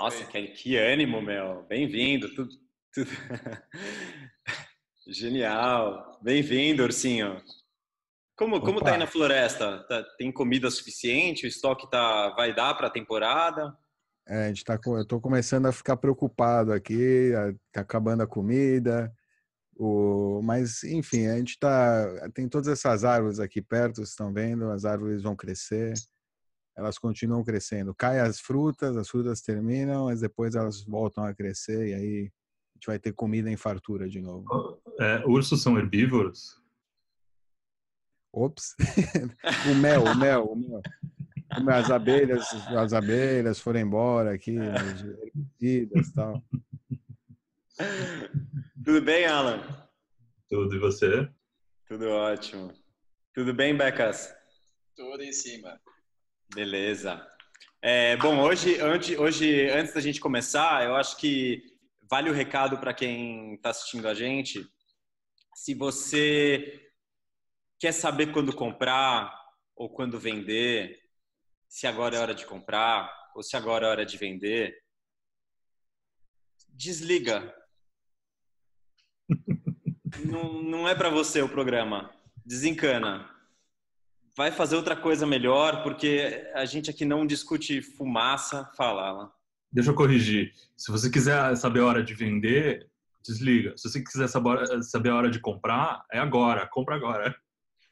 Nossa, que, que ânimo, meu! Bem-vindo! Tudo, tudo... Genial! Bem-vindo, Ursinho! Como, como tá aí na floresta? Tá, tem comida suficiente? O estoque tá, vai dar para a temporada? É, a gente tá, eu tô começando a ficar preocupado aqui, tá acabando a comida, o, mas, enfim, a gente tá. Tem todas essas árvores aqui perto, vocês estão vendo, as árvores vão crescer, elas continuam crescendo. Caem as frutas, as frutas terminam, mas depois elas voltam a crescer e aí a gente vai ter comida em fartura de novo. É, ursos são herbívoros? Ops! o mel, o mel, o mel. As abelhas, as abelhas foram embora aqui, herbicidas e tal. Tudo bem, Alan? Tudo, e você? Tudo ótimo. Tudo bem, Becas? Tudo em cima. Beleza. É, bom, hoje, antes, hoje, antes da gente começar, eu acho que vale o recado para quem está assistindo a gente. Se você quer saber quando comprar ou quando vender, se agora é hora de comprar ou se agora é hora de vender, desliga não, não é para você o programa. Desencana. Vai fazer outra coisa melhor, porque a gente aqui não discute fumaça. Fala, Alan. Deixa eu corrigir. Se você quiser saber a hora de vender, desliga. Se você quiser saber a hora de comprar, é agora. Compra agora.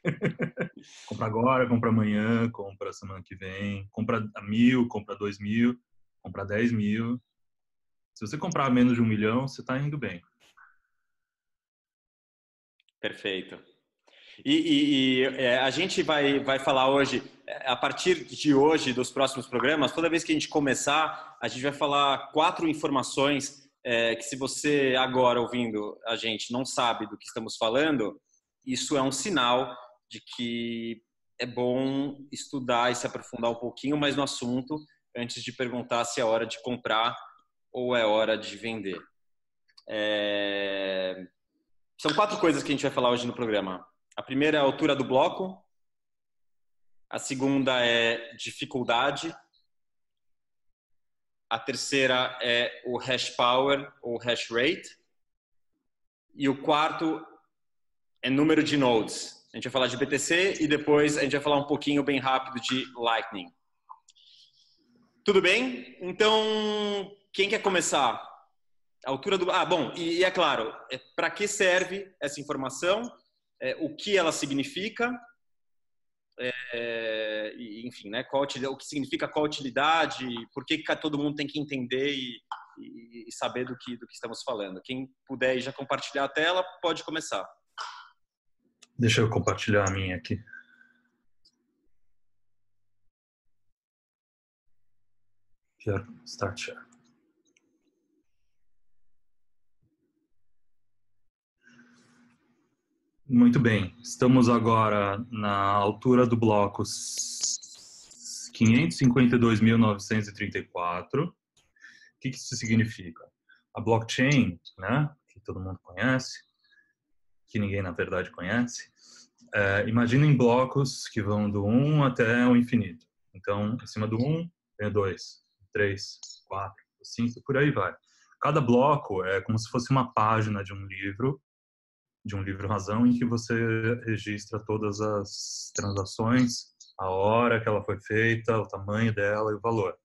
compra agora, compra amanhã, compra semana que vem, compra a mil, compra dois mil, compra dez mil. Se você comprar menos de um milhão, você está indo bem. Perfeito. E, e, e é, a gente vai, vai falar hoje, a partir de hoje, dos próximos programas, toda vez que a gente começar, a gente vai falar quatro informações é, que, se você agora ouvindo a gente não sabe do que estamos falando, isso é um sinal de que é bom estudar e se aprofundar um pouquinho mais no assunto antes de perguntar se é hora de comprar ou é hora de vender. É... São quatro coisas que a gente vai falar hoje no programa. A primeira é a altura do bloco. A segunda é dificuldade. A terceira é o hash power ou hash rate. E o quarto é número de nodes. A gente vai falar de BTC e depois a gente vai falar um pouquinho bem rápido de Lightning. Tudo bem? Então, quem quer começar? A altura do. Ah, bom, e, e é claro, é, para que serve essa informação, é, o que ela significa, é, enfim, né, qual, o que significa qual utilidade, por que, todo mundo tem que entender e, e, e, saber do que, do que estamos falando. Quem puder já compartilhar a tela, pode começar. Deixa eu compartilhar a minha aqui. Start share. Muito bem, estamos agora na altura do bloco 552.934. O que, isso significa? A blockchain, né, que todo mundo conhece, que ninguém na verdade conhece, é, imaginem blocos que vão do 1 até o infinito. Então, em cima do 1, tem o 2, 3, 4, 5, por aí vai. Cada bloco é como se fosse uma página de um livro de um livro razão em que você registra todas as transações, a hora que ela foi feita, o tamanho dela e o valor.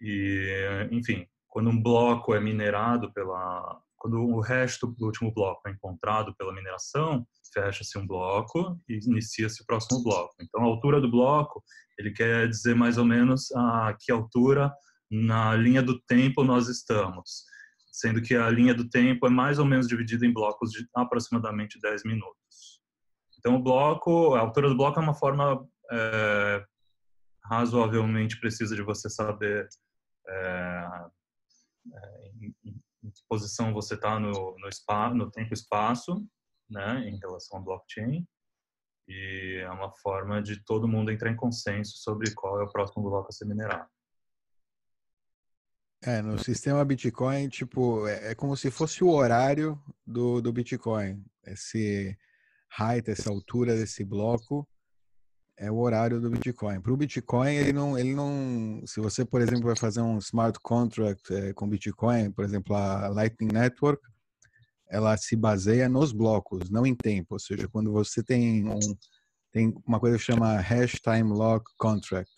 E, enfim, quando um bloco é minerado pela quando o resto do último bloco é encontrado pela mineração, fecha-se um bloco e inicia-se o próximo bloco. Então, a altura do bloco, ele quer dizer mais ou menos a que altura na linha do tempo nós estamos sendo que a linha do tempo é mais ou menos dividida em blocos de aproximadamente 10 minutos. Então, o bloco, a altura do bloco é uma forma é, razoavelmente precisa de você saber é, é, em, em, que posição você está no, no, no tempo e espaço, né, em relação ao blockchain. E é uma forma de todo mundo entrar em consenso sobre qual é o próximo bloco a ser minerado. É, no sistema Bitcoin, tipo, é, é, como se fosse o horário do, do Bitcoin. Esse height, essa altura desse bloco é o horário do Bitcoin. Para o Bitcoin, ele não, ele não. Se você, por exemplo, vai fazer um smart contract é, com Bitcoin, por exemplo, a Lightning Network, ela se baseia nos blocos, não em tempo. Ou seja, quando você tem um tem uma coisa que chama hash time lock contract.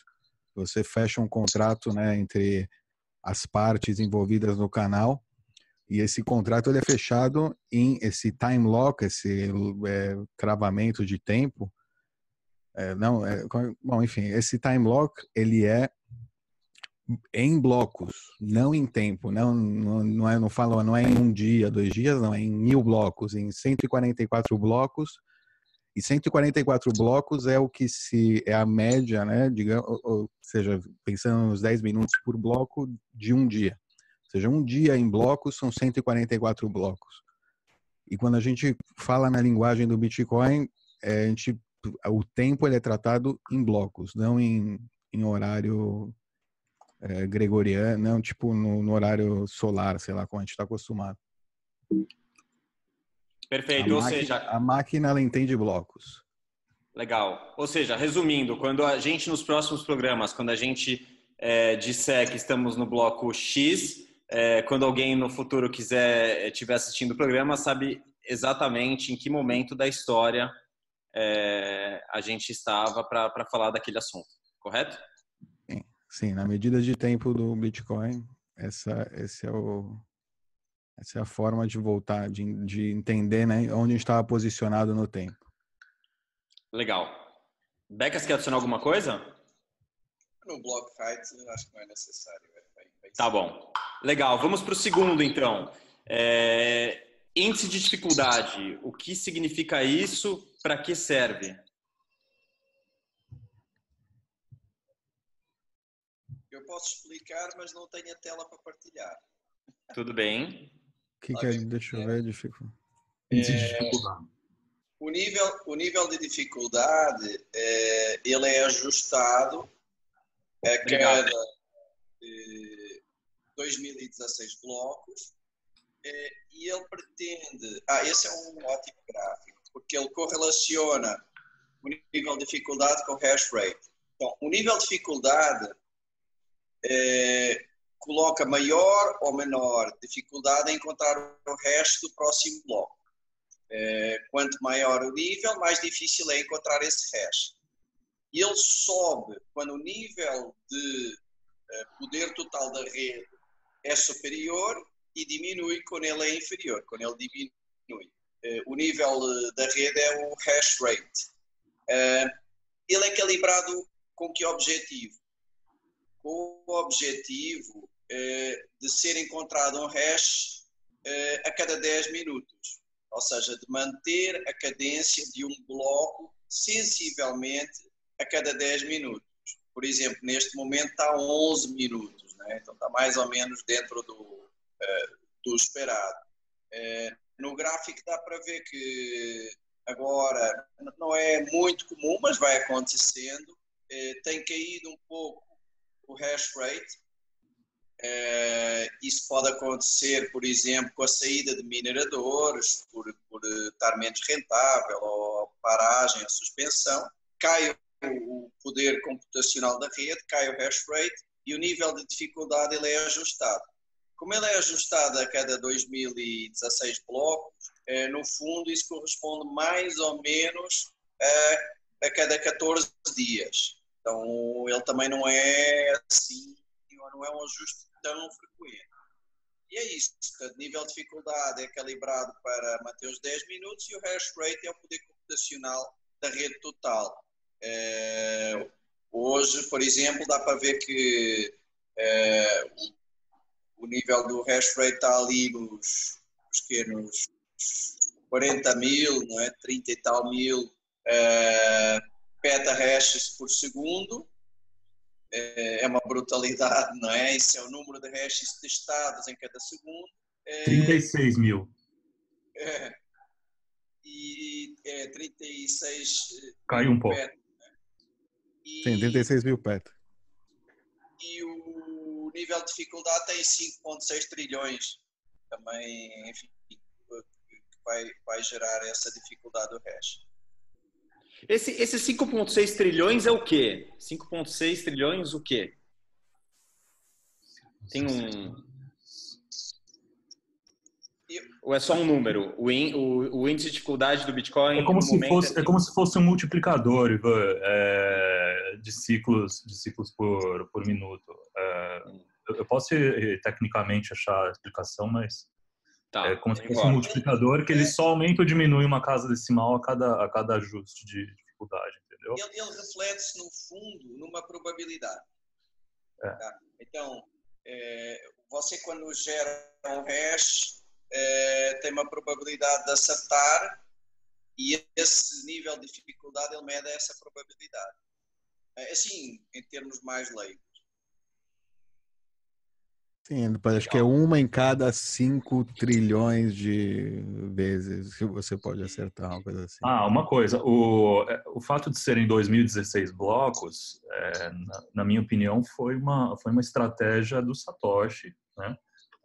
Você fecha um contrato, né, entre as partes envolvidas no canal. E esse contrato ele é fechado em esse time lock, esse é, de tempo. É, não, é, bom, enfim, esse time lock ele é em blocos, não em tempo, não, não, não, é, não falo, não é em um dia, dois dias, não, é em mil blocos, em 144 blocos, e 144 blocos é o que se, é a média, né, digamos, ou, seja, pensando nos 10 minutos por bloco de um dia. Ou seja, um dia em blocos são 144 blocos. E quando a gente fala na linguagem do Bitcoin, é, a gente o tempo ele é tratado em blocos, não em, em horário é, gregoriano, não tipo no, no, horário solar, sei lá, como a gente está acostumado. Perfeito, a ou máquina, seja... A máquina, ela entende blocos. Legal. Ou seja, resumindo, quando a gente, nos próximos programas, quando a gente é, disser que estamos no bloco X, é, quando alguém no futuro quiser estiver assistindo o programa, sabe exatamente em que momento da história é, a gente estava para falar daquele assunto, correto? Sim, sim, na medida de tempo do Bitcoin, essa, esse é o, essa é a forma de voltar, de, de entender né, onde estava posicionado no tempo. Legal. Becas, quer adicionar alguma coisa? No block height, acho que não é necessário. É tá bom. Legal. Vamos para o segundo, então. É... Índice de dificuldade. O que significa isso? Para que serve? Eu posso explicar, mas não tenho a tela para partilhar. Tudo bem. O que, que é, deixa eu ver, dificuldade. É, o nível, o nível de dificuldade, é, ele é ajustado a cada é, 2016 blocos é, e ele pretende. Ah, esse é um ótimo gráfico porque ele correlaciona o nível de dificuldade com o hash rate. Então, o nível de dificuldade é, coloca maior ou menor dificuldade em encontrar o hash do próximo bloco. É, quanto maior o nível, mais difícil é encontrar esse. E ele sobe quando o nível de é, poder total da rede é superior e diminui quando ele é inferior, quando ele diminui. Eh, o nível da rede é o hash rate. Ele é calibrado com que objetivo? Com o objetivo de ser encontrado um hash a cada 10 minutos, ou seja, de manter a cadência de um bloco sensivelmente a cada 10 minutos. Por exemplo, neste momento está a 11 minutos, né? então está mais ou menos dentro do, do esperado. No gráfico dá para ver que agora não é muito comum, mas vai acontecendo. Eh, tem caído um pouco o hash rate. Eh, isso pode acontecer, por exemplo, com a saída de mineradores, por, por estar menos rentável, ou paragem, a suspensão. Cai o poder computacional da rede, cai o hash rate e o nível de dificuldade ele é ajustado. Como ele é ajustado a cada 2016 blocos, é, no fundo isso corresponde mais ou menos a, a cada 14 dias. Então ele também não é assim, não é um ajuste tão frequente. E é isso. O nível de dificuldade é calibrado para manter os 10 minutos e o hash rate é o poder computacional da rede total. É, hoje, por exemplo, dá para ver que é, o nível do hash rate está ali nos, nos 40 mil, não é? 30 e tal mil uh, peta-hashes por segundo. Uh, é uma brutalidade, não é? Isso é o número de hashes testados em cada segundo. Uh, 36 mil. É, e é 36 Caiu um pouco. Peta, né? e, Sim, 36 mil peta. E o nível de dificuldade tem 5,6 trilhões. Também, enfim, vai, vai gerar essa dificuldade do hash. Esse, esse 5,6 trilhões é o quê? 5,6 trilhões o quê? Tem um. Ou é só um número? O, in, o, o índice de dificuldade do Bitcoin. É como, se fosse, é, é como se fosse um multiplicador Ivan, é, de ciclos, de ciclos por, por minuto. É, eu posso tecnicamente achar a explicação, mas Tá, é como se fosse um multiplicador que ele só aumenta ou diminui uma casa decimal a cada, a cada ajuste de dificuldade, entendeu? Ele, ele reflete-se, no fundo, numa probabilidade. É. Tá? Então, é, você quando gera um hash, é, tem uma probabilidade de acertar e esse nível de dificuldade ele mede essa probabilidade. É, assim, em termos mais leigos. Sim, acho que é uma em cada cinco trilhões de vezes que você pode acertar, uma coisa assim. Ah, uma coisa, o, é, o fato de serem 2016 blocos, é, na, na, minha opinião, foi uma, foi uma estratégia do Satoshi, né?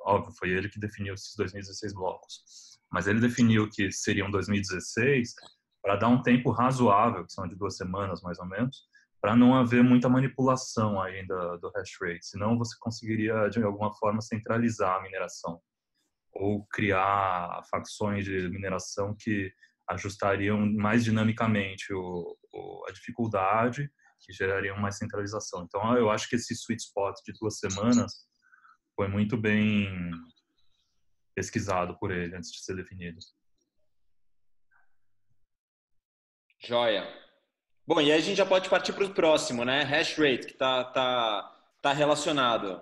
Óbvio, foi ele que definiu esses 2016 blocos. Mas ele definiu que seriam 2016 para dar um tempo razoável, que são de duas semanas mais ou menos, para não haver muita manipulação ainda do hash rate, senão você conseguiria de alguma forma centralizar a mineração ou criar facções de mineração que ajustariam mais dinamicamente o, o, a dificuldade, que gerariam mais centralização. Então, eu acho que esse sweet spot de duas semanas foi muito bem pesquisado por ele antes de ser definido. Joia. Bom, e aí a gente já pode partir para o próximo, né? Hash rate, que está tá, tá relacionado.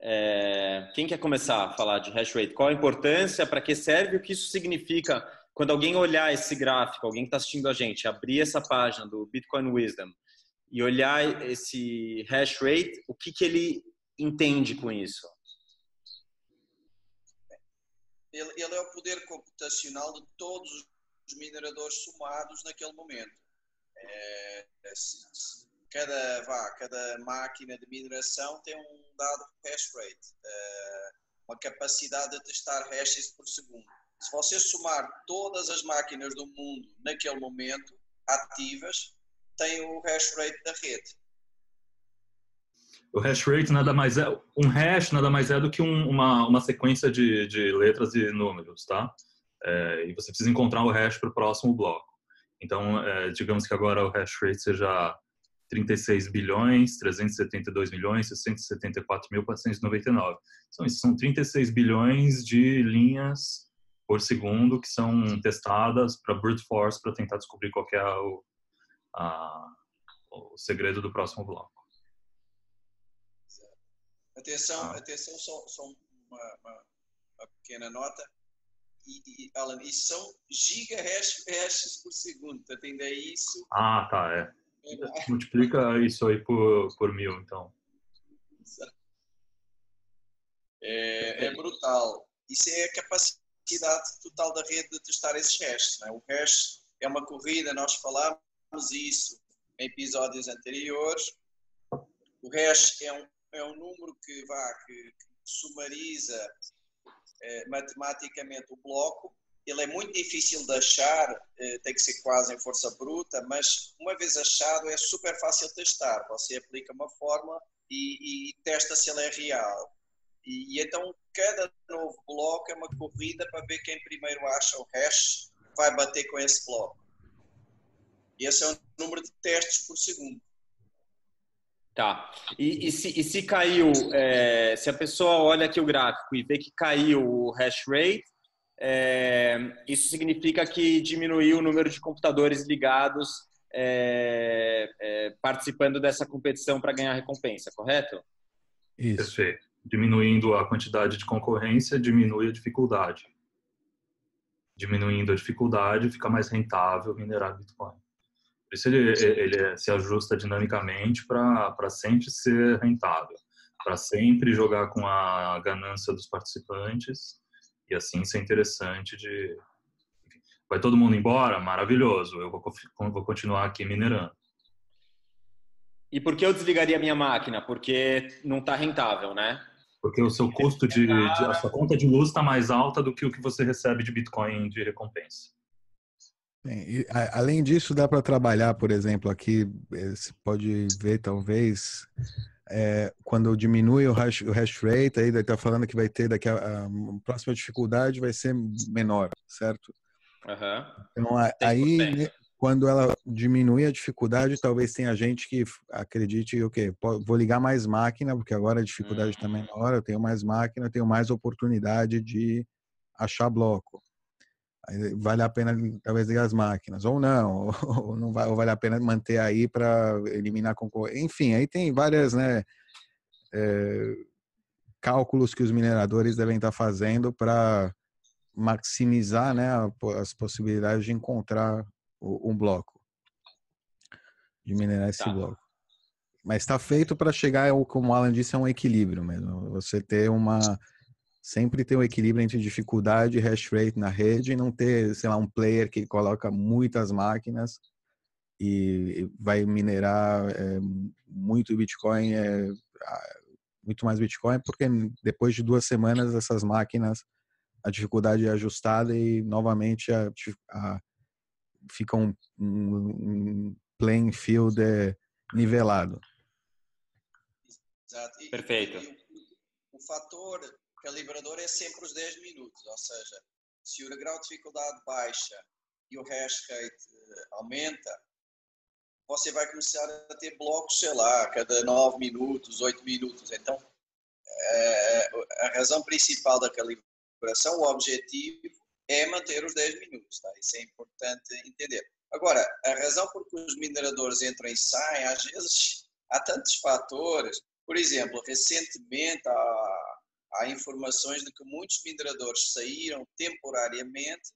É... Quem quer começar a falar de hash rate? Qual a importância, para que serve, o que isso significa quando alguém olhar esse gráfico, alguém que está assistindo a gente, abrir essa página do Bitcoin Wisdom e olhar esse hash rate, o que, que ele entende com isso? Ele, ele é o poder computacional de todos os mineradores somados naquele momento. É, cada, vá, cada máquina de mineração tem um dado hash rate, é, uma capacidade de testar hashes por segundo. Se você somar todas as máquinas do mundo naquele momento ativas, tem o hash rate da rede. O hash rate nada mais é um hash nada mais é do que um, uma, uma sequência de, de letras e números, tá? É, e você precisa encontrar o hash para o próximo bloco. Então, é, digamos que agora o hash rate seja 36 bilhões, 372 milhões, 674 mil 499. Então, isso são 36 bilhões de linhas por segundo que são testadas para brute force para tentar descobrir qual é o, a, o segredo do próximo bloco. Atenção, ah. atenção, só, só uma, uma, uma pequena nota e, Alan, isso são gigahashes por segundo, portanto ainda é isso. Ah, tá, é. é. Multiplica isso aí por, por mil, então. É, é brutal. Isso é a capacidade total da rede de testar esses hashes. Não é? O hash é uma corrida, nós falámos isso em episódios anteriores. O hash é um, é um número que, vá, que, que sumariza eh, matematicamente o bloco. Ele é muito difícil de achar, eh, tem que ser quase em força bruta, mas uma vez achado é super fácil testar. Você aplica uma fórmula e, e testa se ele é real. E, e, então cada novo bloco é uma corrida para ver quem primeiro acha o hash vai bater com esse bloco. E esse é o número de testes por segundo. Tá. E, e, se, e se, caiu, é, se a pessoa olha aqui o gráfico e vê que caiu o hash rate, é, isso significa que diminuiu o número de computadores ligados é, é participando dessa competição para ganhar recompensa, correto? Isso. Perfeito. Diminuindo a quantidade de concorrência, diminui a dificuldade. Diminuindo a dificuldade, fica mais rentável minerar Bitcoin. Por isso ele, ele se ajusta dinamicamente para sempre ser rentável, para sempre jogar com a ganância dos participantes e assim ser interessante de... Vai todo mundo embora? Maravilhoso, eu vou, vou continuar aqui minerando. E por que eu desligaria a minha máquina? Porque não está rentável, né? Porque o seu custo de, de, a sua conta de luz está mais alta do que o que você recebe de Bitcoin de recompensa. Bem, a, além disso, dá para trabalhar, por exemplo, aqui, eh, você pode ver, talvez, é, quando diminui o hash, o hash rate, aí está falando que vai ter daqui a, a, a, próxima dificuldade vai ser menor, certo? Uhum. Então, aí, né, quando ela diminui a dificuldade, talvez tenha gente que acredite, ok, vou ligar mais máquina, porque agora a dificuldade está uhum. menor, eu tenho mais máquina, eu tenho mais oportunidade de achar bloco. Vale a pena talvez ligar as máquinas ou não ou não vai ou vale a pena manter aí para eliminar concorrência enfim aí tem várias né é, cálculos que os mineradores devem estar fazendo para maximizar né as possibilidades de encontrar um bloco de minerar esse tá. bloco mas está feito para chegar como o Alan disse a um equilíbrio mesmo você ter uma sempre ter um equilíbrio entre dificuldade e hash rate na rede e não ter, sei lá, um player que coloca muitas máquinas e vai minerar é, muito Bitcoin, é, muito mais Bitcoin, porque depois de duas semanas essas máquinas, a dificuldade é ajustada e novamente a, a, fica um, um, um playing field é, nivelado. Exato. Perfeito. o fator calibrador é sempre os 10 minutos, ou seja, se o grau de dificuldade baixa e o hash rate eh, aumenta, você vai começar a ter blocos, sei lá, a cada 9 minutos, 8 minutos. Então, eh, a razão principal da calibração, o objetivo, é manter os 10 minutos. Tá? Isso é importante entender. Agora, a razão por que os mineradores entram e saem, às vezes, há tantos fatores. Por exemplo, recentemente, há há informações de que muitos mineradores saíram temporariamente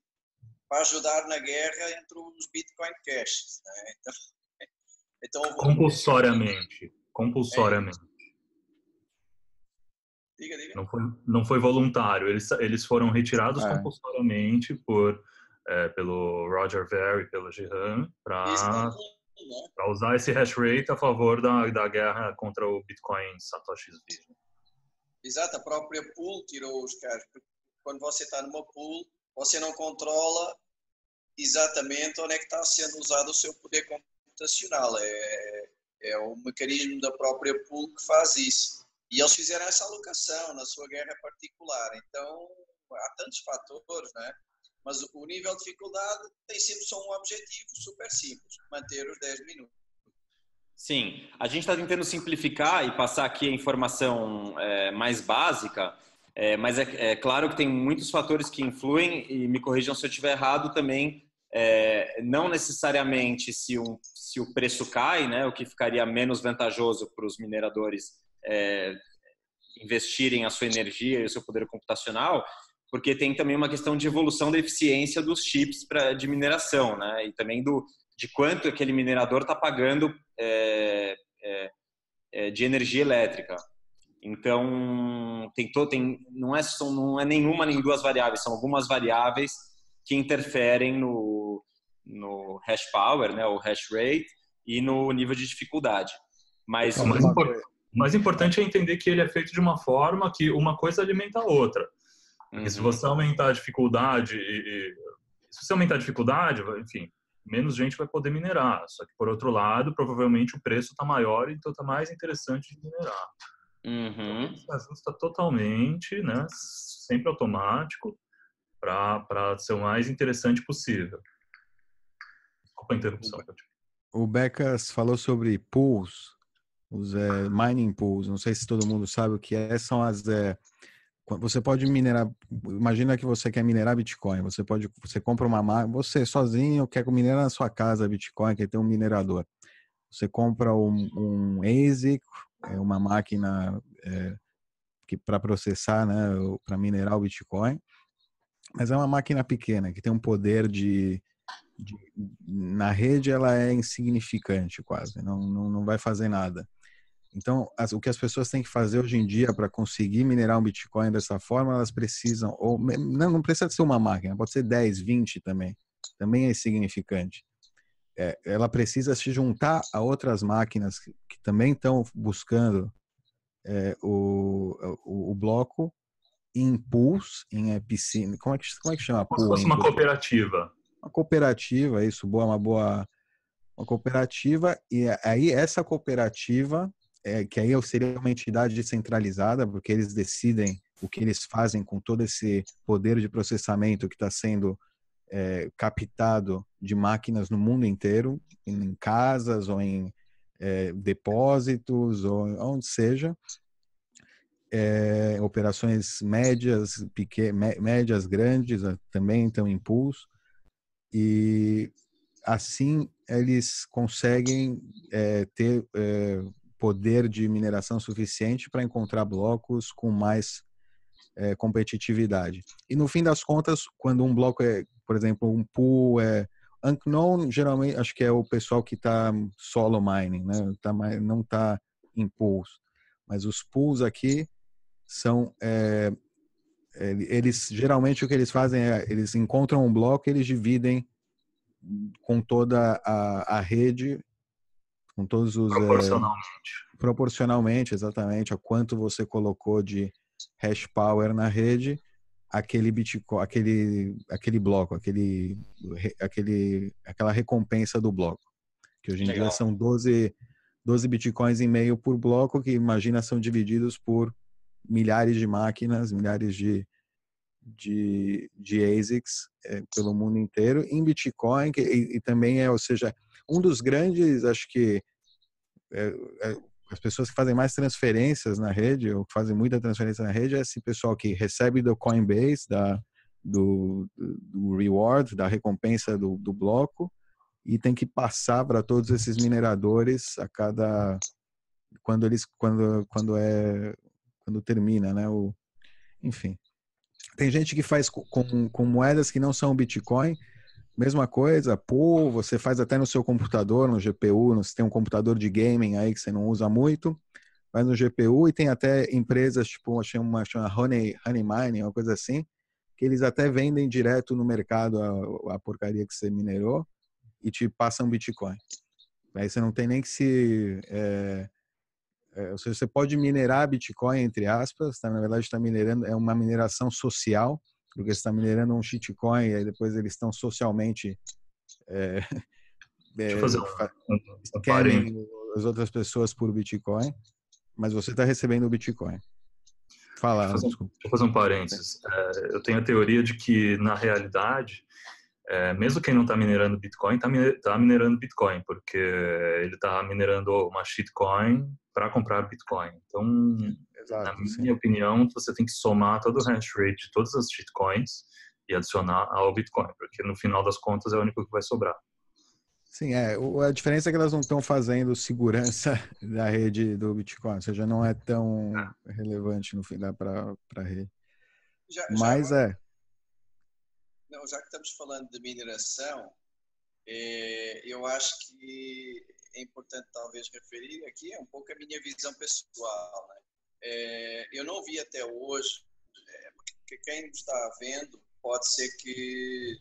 para ajudar na guerra entre os Bitcoin Caches. Né? Então, então, compulsoriamente. Compulsoriamente. É. Diga, diga. Não foi, não foi voluntário. Eles, eles foram retirados é. compulsoriamente por, é, pelo Roger Ver e pelo Jihan para né? usar esse hash rate a favor da, da guerra contra o Bitcoin Satoshi's Vision. Exato, a própria pool tirou os caras. Quando você está numa pool, você não controla exatamente onde é que está sendo usado o seu poder computacional. É, é o mecanismo da própria pool que faz isso. E eles fizeram essa alocação na sua guerra particular. Então, há tantos fatores, né? Mas o nível de dificuldade tem sempre só um objetivo super simples: manter os 10 minutos. Sim, a gente está tentando simplificar e passar aqui a informação é, mais básica, é, mas é, é, claro que tem muitos fatores que influem e me corrijam se eu estiver errado também. É, não necessariamente se, um, se o preço cai, né, o que ficaria menos vantajoso para os mineradores é, investirem a sua energia e o seu poder computacional, porque tem também uma questão de evolução da eficiência dos chips pra, de mineração, né? E também do, de quanto aquele minerador está pagando é, é, é, de energia elétrica. Então, tem, tem, não, é, são, não é nenhuma nem duas variáveis, são algumas variáveis que interferem no, no hash power, né, o hash rate, e no nível de dificuldade. Mas, o mais, import, mais importante é entender que ele é feito de uma forma que uma coisa alimenta a outra. Uhum. se você aumentar a dificuldade, e, e, se você aumentar a dificuldade, enfim, menos gente vai poder minerar. Só que, por outro lado, provavelmente o preço está maior, então está mais interessante de minerar. Uhum. Então, se ajusta totalmente, né, sempre automático, para ser o mais interessante possível. Desculpa a interrupção. O Becas falou sobre pools, os é, mining pools. Não sei se todo mundo sabe o que é. São as é, você pode minerar, imagina que você quer minerar Bitcoin, você pode, você compra uma máquina, você sozinho quer minerar na sua casa Bitcoin, quer ter um minerador. Você compra um, um ASIC, é uma máquina é, que para processar, né, para minerar o Bitcoin, mas é uma máquina pequena que tem um poder de, de na rede ela é insignificante quase, não, não, não vai fazer nada. Então, as, o que as pessoas têm que fazer hoje em dia para conseguir minerar um Bitcoin dessa forma, elas precisam, ou não, não precisa ser uma máquina, pode ser 10, 20 também, também é significante. É, ela precisa se juntar a outras máquinas que, que também estão buscando é, o, o, o, bloco em pools, em piscina, como é que, como é que chama? Como se fosse uma cooperativa. uma cooperativa, isso, boa, uma boa uma cooperativa e aí essa cooperativa é, que aí seria uma entidade descentralizada porque eles decidem o que eles fazem com todo esse poder de processamento que está sendo é, captado de máquinas no mundo inteiro, em casas ou em é, depósitos ou onde seja, é, operações médias, médias, grandes também estão pools. E assim eles conseguem é, ter é, poder de mineração suficiente para encontrar blocos com mais é, competitividade. E no fim das contas, quando um bloco é, por exemplo, um pool é unknown, geralmente acho que é o pessoal que está solo mining, né? Tá, não está em pools. Mas os pools aqui são é, eles geralmente o que eles fazem é eles encontram um bloco, eles dividem com toda a, a rede, com todos os proporcionalmente. É, proporcionalmente, exatamente a quanto você colocou de hash power na rede, aquele Bitcoin, aquele aquele bloco, aquele aquele aquela recompensa do bloco, que hoje em Legal. dia são 12 12 bitcoins e meio por bloco, que imagina são divididos por milhares de máquinas, milhares de de, de ASICs é, pelo mundo inteiro em Bitcoin que, e, e, também é, ou seja, um dos grandes, acho que é, é, as pessoas que fazem mais transferências na rede, ou que fazem muita transferência na rede, é esse pessoal que recebe do Coinbase, da, do, do reward, da recompensa do, do bloco, e tem que passar para todos esses mineradores a cada quando eles quando quando é quando termina, né? O, enfim, tem gente que faz com, com moedas que não são Bitcoin, Mesma coisa, pool, você faz até no seu computador, no GPU, você tem um computador de gaming aí que você não usa muito, faz no GPU e tem até empresas, tipo, achei uma chama Honey, Honey Mining, uma coisa assim, que eles até vendem direto no mercado a, a porcaria que você minerou e te passam Bitcoin. Aí você não tem nem que se... É, é, ou seja, você pode minerar Bitcoin, entre aspas, tá? na verdade está minerando, é uma mineração social, porque você está minerando um shitcoin e aí depois eles estão socialmente é, é, fazer um, querem as outras pessoas por Bitcoin, mas você está recebendo o Bitcoin. Fala, deixa eu fazer, deixa eu fazer um parênteses. É, eu tenho a teoria de que, na realidade, é, mesmo quem não está minerando Bitcoin, está tá minerando Bitcoin, porque ele está minerando uma shitcoin para comprar Bitcoin. Então, Exato, na minha sim. opinião, você tem que somar todo o hash rate de todas as shitcoins e adicionar ao Bitcoin, porque no final das contas é o único que vai sobrar. Sim, é. A diferença é que elas não estão fazendo segurança da rede do Bitcoin, ou seja, não é tão é. relevante no final para a rede. Já, Mas já, é. Não, já que estamos falando de mineração, é, eu acho que é importante talvez referir aqui um pouco a minha visão pessoal. Né? É, eu não vi até hoje, é, porque quem está vendo pode ser que,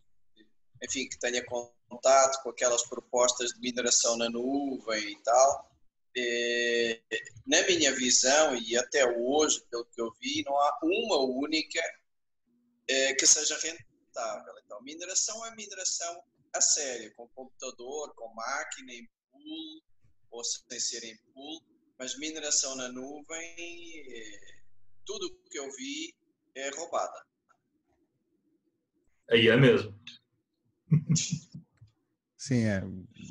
enfim, que tenha contato com aquelas propostas de mineração na nuvem e tal. É, na minha visão, e até hoje, pelo que eu vi, não há uma única é, que seja rentável. Então, mineração é mineração a sério, com computador, com máquina, em pool, ou sem ser em pool mas mineração na nuvem, tudo que eu vi é roubada. Aí é mesmo. Sim, é.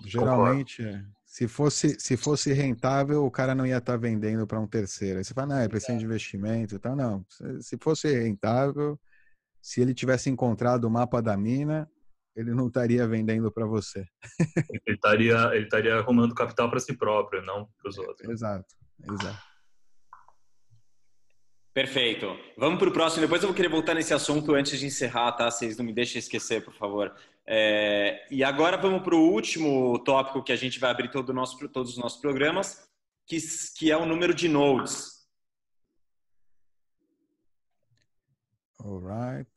Geralmente, é. se fosse se fosse rentável, o cara não ia estar tá vendendo para um terceiro. Aí você fala, não, é precisa de investimento e tal. Não, se fosse rentável, se ele tivesse encontrado o mapa da mina, ele não estaria vendendo para você. ele estaria ele estaria arrumando capital para si próprio, não para os outros. Exato, exato. Perfeito. Vamos para o próximo. Depois eu vou querer voltar nesse assunto antes de encerrar, tá? Vocês não me deixem esquecer, por favor. É... E agora vamos para o último tópico que a gente vai abrir todo nosso, todos os nossos programas, que, que é o número de nodes. Alright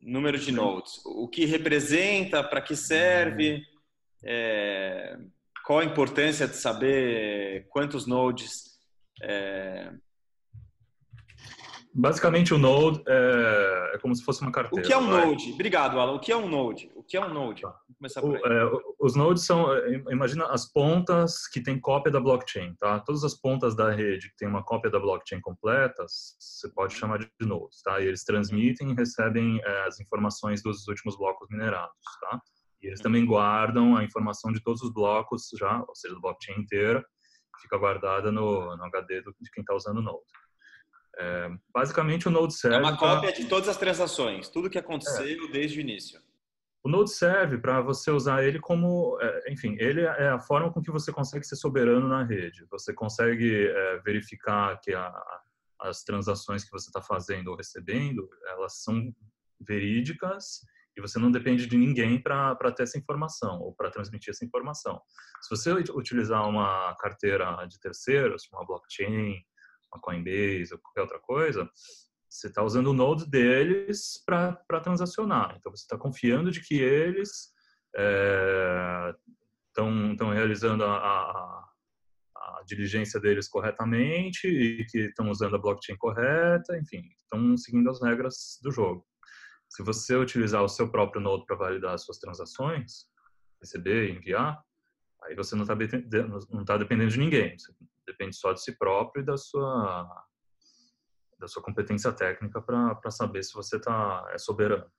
número de nodes, o que representa, para que serve, é, qual a importância de saber quantos nodes é, Basicamente, o Node é, é, como se fosse uma carteira. O que é um vai. Node? Obrigado, Alan. O que é um Node? O que é um Node? Tá. O, é, os nodes são, é, imagina as pontas que tem cópia da blockchain, tá? Todas as pontas da rede que tem uma cópia da blockchain completa, você pode chamar de nodes, tá? E eles transmitem e recebem é, as informações dos últimos blocos minerados, tá? E eles também guardam a informação de todos os blocos já, ou seja, da blockchain inteira, fica guardada no, no HD do, de quem está usando o node. É, basicamente, o Node serve. É uma cópia pra... de todas as transações, tudo que aconteceu é. desde o início. O Node serve para você usar ele como, é, enfim, ele é a forma com que você consegue ser soberano na rede. Você consegue é, verificar que a, as transações que você está fazendo ou recebendo, elas são verídicas e você não depende de ninguém para ter essa informação ou para transmitir essa informação. Se você utilizar uma carteira de terceiros, uma blockchain, uma Coinbase ou qualquer outra coisa, você está usando o node deles para transacionar. Então, você está confiando de que eles estão é, realizando a, a, a, diligência deles corretamente e que estão usando a blockchain correta, enfim, estão seguindo as regras do jogo. Se você utilizar o seu próprio node para validar as suas transações, receber e enviar, aí você não está tá dependendo de ninguém. Você depende só de si próprio e da sua da sua competência técnica para saber se você tá é soberano.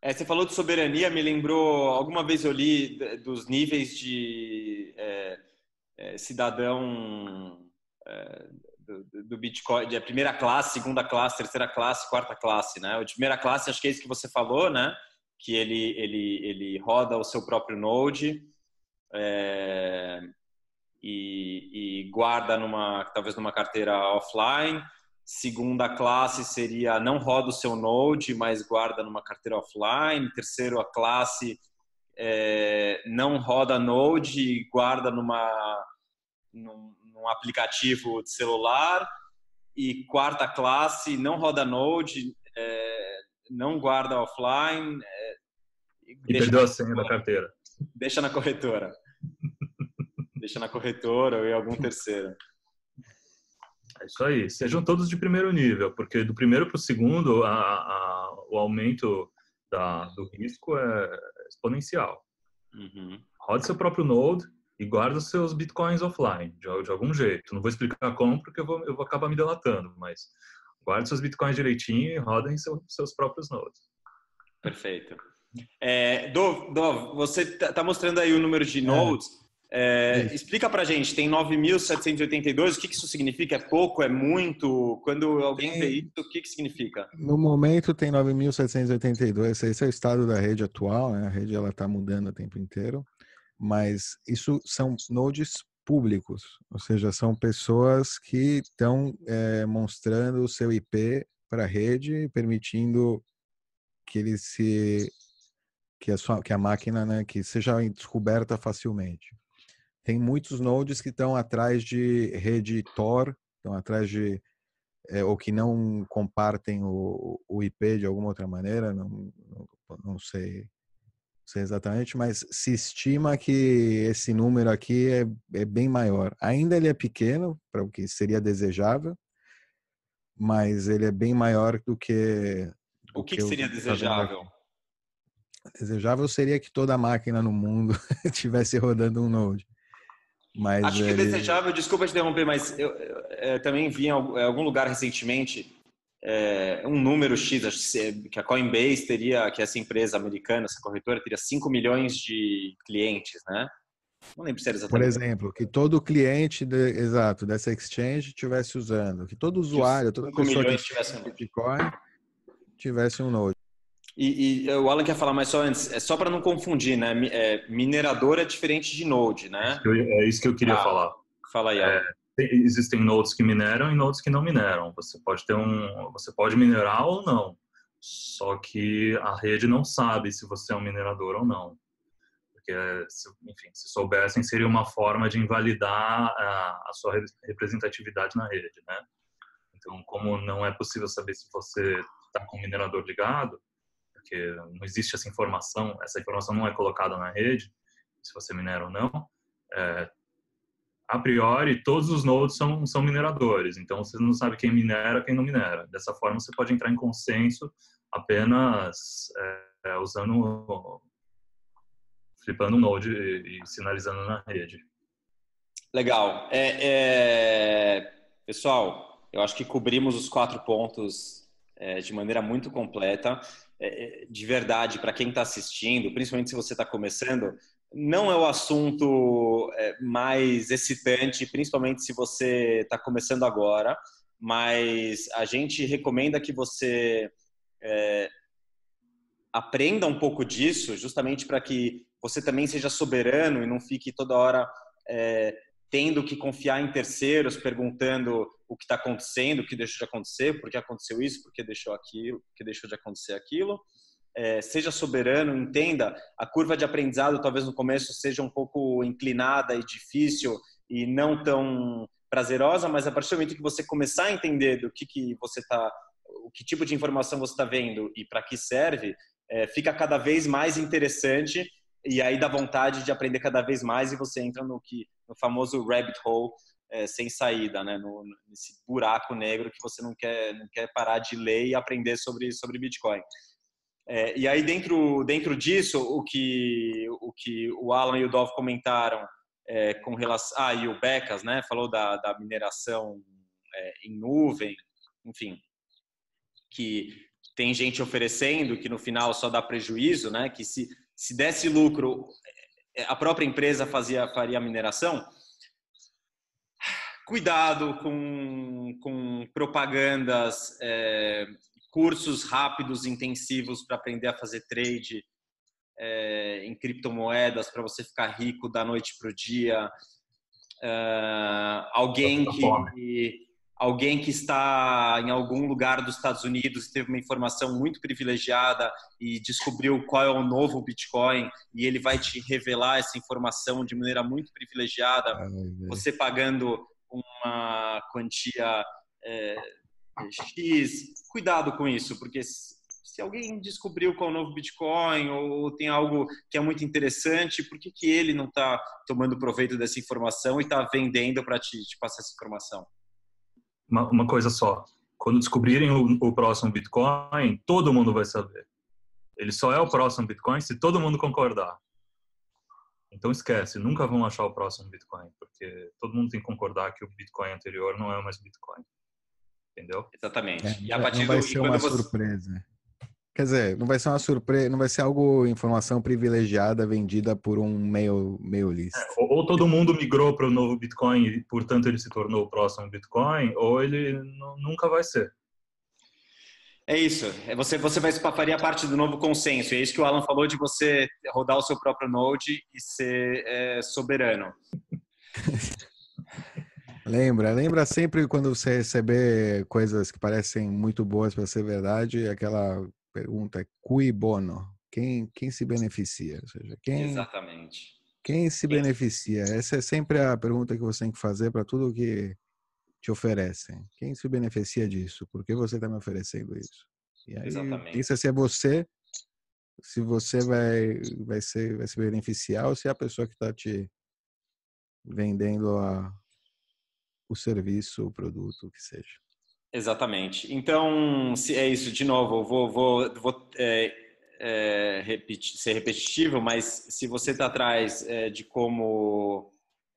É, você falou de soberania, me lembrou alguma vez eu li dos níveis de é, é, cidadão é, do, do, Bitcoin, de primeira classe, segunda classe, terceira classe, quarta classe, né? O de primeira classe, acho que é isso que você falou, né? Que ele ele ele roda o seu próprio node. É, e, e guarda numa talvez numa carteira offline. Segunda classe seria não roda o seu Node, mas guarda numa carteira offline. Terceiro, a classe é, não roda Node e guarda numa, num, num, aplicativo de celular. E quarta classe, não roda Node, é, não guarda offline. É, e perdeu a senha da carteira. Deixa na corretora deixa na corretora ou em algum terceiro. É isso aí. Sejam todos de primeiro nível, porque do primeiro para o segundo, a, a, o aumento da, do risco é exponencial. Uhum. Rode seu próprio node e guarda os seus bitcoins offline, de, de algum jeito. Não vou explicar como, porque eu vou, eu vou acabar me delatando, mas guarde seus bitcoins direitinho e rodem seu, seus próprios nodes. Perfeito. É, Dov, Dov, você está tá mostrando aí o número de é. nodes. É. Explica pra gente, tem 9.782, o que, que isso significa? É pouco, é muito? Quando alguém tem, vê isso, o que, que significa? No momento tem 9.782, esse é o estado da rede atual, né? a rede ela está mudando o tempo inteiro, mas isso são nodes públicos, ou seja, são pessoas que estão é, mostrando o seu IP para a rede, permitindo que ele se que a, sua, que a máquina né, que seja descoberta facilmente tem muitos nodes que estão atrás de rede Tor, estão atrás de é, ou que não compartem o, o, IP de alguma outra maneira, não, não, não sei, sei exatamente, mas se estima que esse número aqui é, é bem maior. Ainda ele é pequeno para o que seria desejável, mas ele é bem maior do que o que, que, que seria desejável? Desejável seria que toda máquina no mundo estivesse rodando um node. Mas Acho ele... que é desejável, desculpa te interromper, mas eu, eu, eu também vi em algum lugar recentemente é, um número X, que a Coinbase teria, que essa empresa americana, essa corretora, teria 5 milhões de clientes, né? Não lembro se era exatamente. Por exemplo, que todo cliente, de, exato, dessa exchange estivesse usando, que todo usuário, toda pessoa que tivesse Bitcoin tivesse um node. E, e, o Alan quer falar mais só antes, é só para não confundir, né? É, minerador é diferente de node, né? É isso que eu queria ah, falar. Fala aí. É, existem nodes que mineram e nodes que não mineram. Você pode ter um, você pode minerar ou não. Só que a rede não sabe se você é um minerador ou não. Porque, enfim, se soubessem, seria uma forma de invalidar a, a sua representatividade na rede, né? Então, como não é possível saber se você está com o minerador ligado, porque não existe essa informação, essa informação não é colocada na rede, se você minera ou não. É, a priori, todos os nodes são, são mineradores. Então, você não sabe quem minera, quem não minera. Dessa forma, você pode entrar em consenso apenas é, usando, flipando um node e, e sinalizando na rede. Legal. É, é... Pessoal, eu acho que cobrimos os quatro pontos é, de maneira muito completa. É, é, de verdade, para quem está assistindo, principalmente se você está começando, não é o assunto é, mais excitante, principalmente se você está começando agora, mas a gente recomenda que você é, aprenda um pouco disso, justamente para que você também seja soberano e não fique toda hora é, tendo que confiar em terceiros, perguntando o que está acontecendo, o que deixou de acontecer, por que aconteceu isso, por que deixou aquilo, por que deixou de acontecer aquilo. É, seja soberano, entenda. A curva de aprendizado, talvez no começo, seja um pouco inclinada e difícil e não tão prazerosa, mas a partir do momento que você começar a entender do que, que você está, o que tipo de informação você está vendo e para que serve, é, fica cada vez mais interessante e aí dá vontade de aprender cada vez mais e você entra no que no famoso rabbit hole é, sem saída, né? No, nesse buraco negro que você não quer não quer parar de ler e aprender sobre sobre Bitcoin. É, e aí dentro dentro disso o que o que o Alan e o Dov comentaram é, com relação ah e o Becas, né? Falou da, da mineração é, em nuvem, enfim, que tem gente oferecendo que no final só dá prejuízo, né? Que se se desse lucro, a própria empresa fazia, faria a mineração. Cuidado com, com propagandas, é, cursos rápidos, intensivos para aprender a fazer trade é, em criptomoedas para você ficar rico da noite para o dia. Uh, alguém que alguém que está em algum lugar dos Estados Unidos e teve uma informação muito privilegiada e descobriu qual é o novo Bitcoin e ele vai te revelar essa informação de maneira muito privilegiada, você pagando uma quantia é, X. Cuidado com isso, porque se alguém descobriu qual é o novo Bitcoin ou tem algo que é muito interessante, por que, que ele não está tomando proveito dessa informação e está vendendo para te, te passar essa informação? uma, uma coisa só. Quando descobrirem o, o próximo Bitcoin, todo mundo vai saber. Ele só é o próximo Bitcoin se todo mundo concordar. Então esquece, nunca vão achar o próximo Bitcoin, porque todo mundo tem que concordar que o Bitcoin anterior não é mais Bitcoin. Entendeu? Exatamente. É, e a partir não vai do, ser uma você... surpresa. Quer dizer, não vai ser uma surpresa, não vai ser algo informação privilegiada vendida por um meio meio list. É, ou, ou, todo mundo migrou para o novo Bitcoin e, portanto, ele se tornou o próximo Bitcoin, ou ele nunca vai ser. É isso. É, você você vai faria parte do novo consenso. É isso que o Alan falou de você rodar o seu próprio node e ser é, soberano. Lembra, lembra sempre quando você receber coisas que parecem muito boas para ser verdade, aquela pergunta é cui bono? Quem, quem se beneficia? Ou seja, quem, Exatamente. Quem se beneficia? Essa é sempre a pergunta que você tem que fazer para tudo que te oferecem. Quem se beneficia disso? Por que você está me oferecendo isso? E aí, Exatamente. Isso se é você, se você vai, vai, ser, vai se beneficiar ou se é a pessoa que está te vendendo a, o serviço, o produto, o que seja. Exatamente. Então, se é isso, de novo, vou, vou, vou é, é, repetir, ser repetitivo, mas se você está atrás é, de como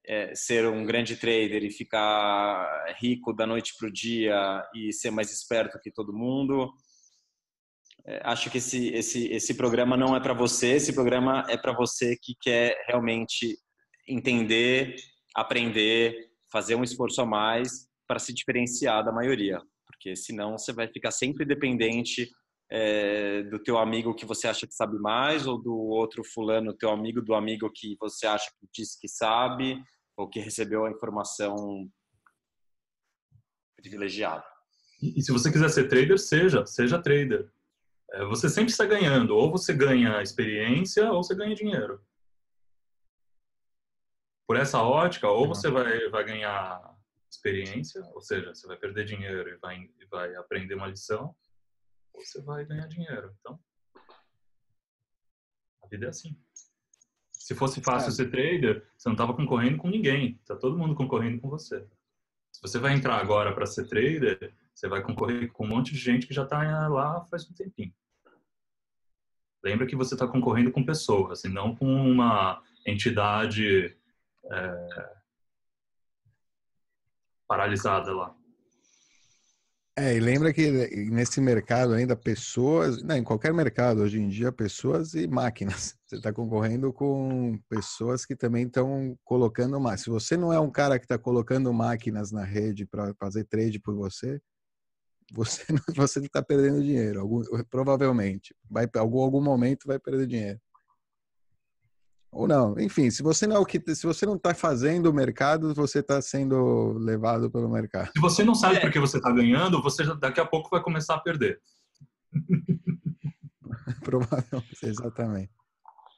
é, ser um grande trader e ficar rico da noite para o dia e ser mais esperto que todo mundo, é, acho que esse, esse, esse programa não é para você, esse programa é para você que quer realmente entender, aprender, fazer um esforço a mais para se diferenciar da maioria, porque senão você vai ficar sempre dependente é, do teu amigo que você acha que sabe mais ou do outro fulano, teu amigo do amigo que você acha que disse que sabe ou que recebeu a informação privilegiada. E, e se você quiser ser trader, seja, seja trader. É, você sempre está ganhando, ou você ganha experiência ou você ganha dinheiro. Por essa ótica, ou você vai, vai ganhar experiência, ou seja, você vai perder dinheiro e vai, vai aprender uma lição, você vai ganhar dinheiro. Então, a vida é assim. Se fosse fácil é. ser trader, você não estava concorrendo com ninguém. Está todo mundo concorrendo com você. Se você vai entrar agora para ser trader, você vai concorrer com um monte de gente que já está lá faz um tempinho. Lembra que você está concorrendo com pessoas e não com uma entidade é, paralisada lá. É, e lembra que nesse mercado ainda pessoas, não, em qualquer mercado hoje em dia, pessoas e máquinas. Você está concorrendo com pessoas que também estão colocando mais. Se você não é um cara que está colocando máquinas na rede para fazer trade por você, você não está perdendo dinheiro. Algum, provavelmente, vai algum algum momento vai perder dinheiro ou não. Enfim, se você não é o que, se você não está fazendo o mercado, você está sendo levado pelo mercado. Se você não sabe é. por que você está ganhando, você já, daqui a pouco vai começar a perder. Provavelmente, exatamente.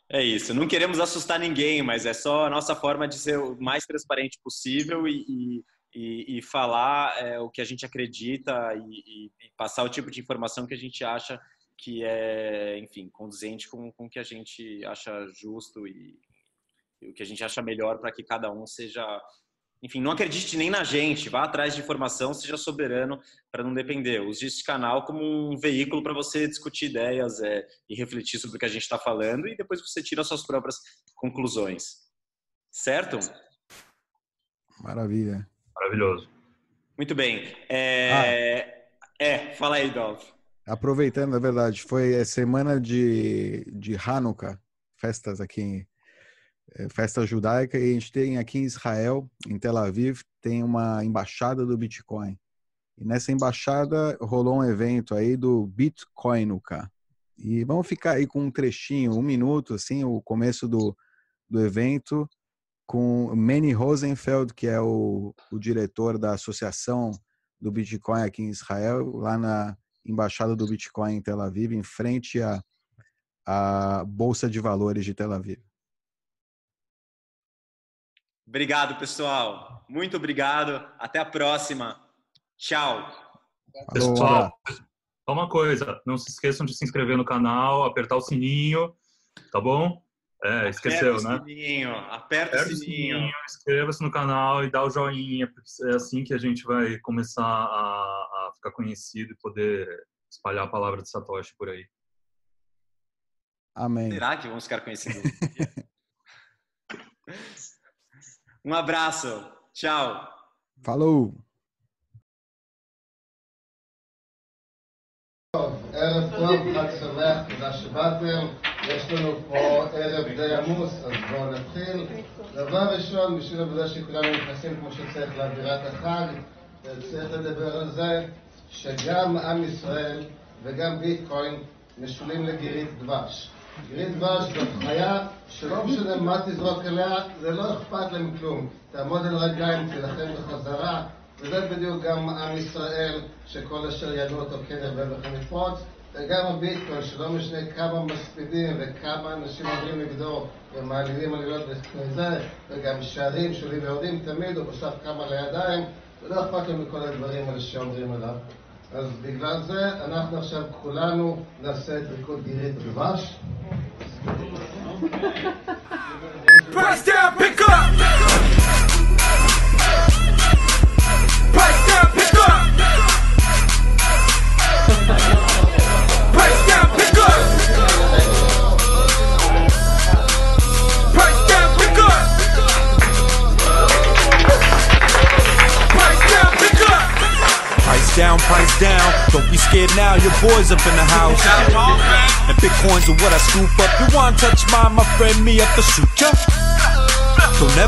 É isso. Não queremos assustar ninguém, mas é só a nossa forma de ser o mais transparente possível e, e, e falar é, o que a gente acredita e, e passar o tipo de informação que a gente acha que é, enfim, condizente com, com o que a gente acha justo e, e o que a gente acha melhor para que cada um seja. Enfim, não acredite nem na gente, vá atrás de informação, seja soberano para não depender. Use esse canal como um veículo para você discutir ideias é, e refletir sobre o que a gente está falando e depois você tira suas próprias conclusões. Certo? Maravilha. Maravilhoso. Muito bem. É, ah. é fala aí, Dolph. Aproveitando, na verdade, foi a semana de, de Hanukkah, festas aqui, é, festa judaica, e a gente tem aqui em Israel, em Tel Aviv, tem uma embaixada do Bitcoin. E nessa embaixada rolou um evento aí do Bitcoinuka. E vamos ficar aí com um trechinho, um minuto, assim, o começo do, do evento, com Manny Rosenfeld, que é o, o diretor da associação do Bitcoin aqui em Israel, lá na embaixada do Bitcoin em Tel Aviv, em frente à, à Bolsa de Valores de Tel Aviv. Obrigado, pessoal. Muito obrigado. Até a próxima. Tchau. Pessoal, só uma coisa, não se esqueçam de se inscrever no canal, apertar o sininho, tá bom? É, esqueceu, aperta né? O sininho, aperta, aperta o sininho. sininho Inscreva-se no canal e dá o joinha, porque é assim que a gente vai começar a, a ficar conhecido e poder espalhar a palavra de Satoshi por aí. Amém. Será que vamos ficar conhecidos? um abraço. Tchau. Falou. ערב טוב, חג שמח, תודה שבאתם. יש לנו פה ערב די עמוס, אז בואו נתחיל. דבר ראשון, בשביל העבודה שכולנו נכנסים כמו שצריך לאווירת החג, צריך לדבר על זה שגם עם ישראל וגם ביטקוין משולים לגירית דבש. גירית דבש זאת חיה שלא משנה מה תזרוק עליה, זה לא אכפת להם כלום. תעמוד על רגליים, תילחם בחזרה, וזה בדיוק גם עם ישראל, שכל אשר ידעו אותו כן ירבה וכן יפרוץ. וגם הביטקוין, שלא משנה כמה מספידים וכמה אנשים עוברים נגדו ומעלילים עלילות וזה, וגם שערים שעולים ויורדים, תמיד הוא בסוף קם על הידיים, ולא אכפת לו מכל הדברים האלה שאומרים עליו. אז בגלל זה אנחנו עכשיו כולנו נעשה את ריקוד גירית דבש. Press down, price down. Don't be scared now, your boys up in the house. And bitcoins are what I scoop up. You wanna touch mine, my friend, me up the suture. Don't never